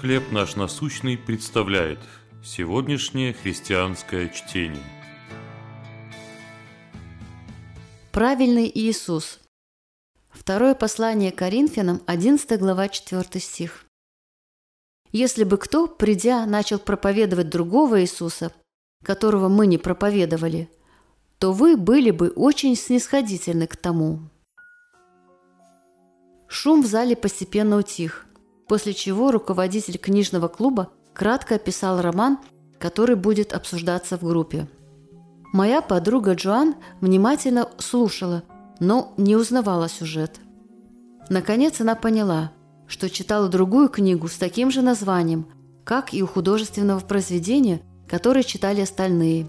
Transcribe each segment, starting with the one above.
«Хлеб наш насущный» представляет сегодняшнее христианское чтение. Правильный Иисус. Второе послание Коринфянам, 11 глава, 4 стих. Если бы кто, придя, начал проповедовать другого Иисуса, которого мы не проповедовали, то вы были бы очень снисходительны к тому. Шум в зале постепенно утих, после чего руководитель книжного клуба кратко описал роман, который будет обсуждаться в группе. Моя подруга Джоан внимательно слушала, но не узнавала сюжет. Наконец она поняла, что читала другую книгу с таким же названием, как и у художественного произведения, которое читали остальные.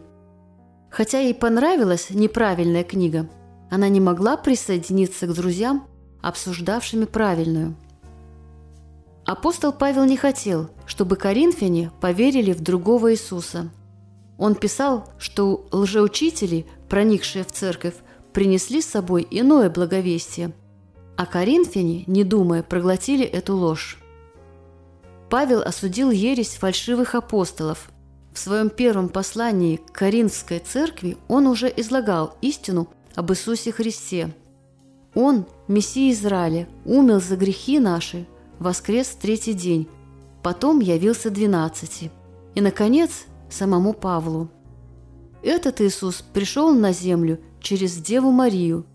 Хотя ей понравилась неправильная книга, она не могла присоединиться к друзьям, обсуждавшими правильную. Апостол Павел не хотел, чтобы коринфяне поверили в другого Иисуса. Он писал, что лжеучители, проникшие в церковь, принесли с собой иное благовестие, а коринфяне, не думая, проглотили эту ложь. Павел осудил ересь фальшивых апостолов. В своем первом послании к Коринфской церкви он уже излагал истину об Иисусе Христе – он, Мессия Израиля, умер за грехи наши, воскрес третий день, потом явился двенадцати, и, наконец, самому Павлу. Этот Иисус пришел на землю через Деву Марию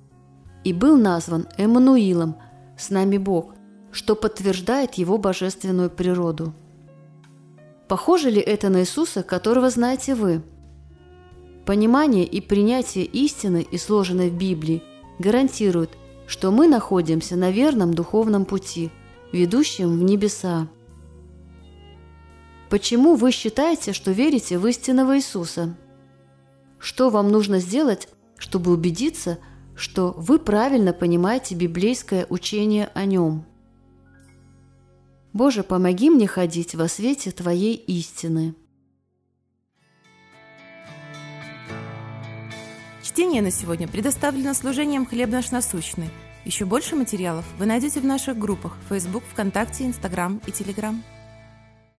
и был назван Эммануилом, с нами Бог, что подтверждает его божественную природу. Похоже ли это на Иисуса, которого знаете вы? Понимание и принятие истины, изложенной в Библии, гарантируют, что мы находимся на верном духовном пути, ведущем в небеса. Почему вы считаете, что верите в истинного Иисуса? Что вам нужно сделать, чтобы убедиться, что вы правильно понимаете библейское учение о нем? Боже, помоги мне ходить во свете Твоей истины. Чтение на сегодня предоставлено служением «Хлеб наш насущный». Еще больше материалов вы найдете в наших группах Facebook, ВКонтакте, Инстаграм и Телеграм.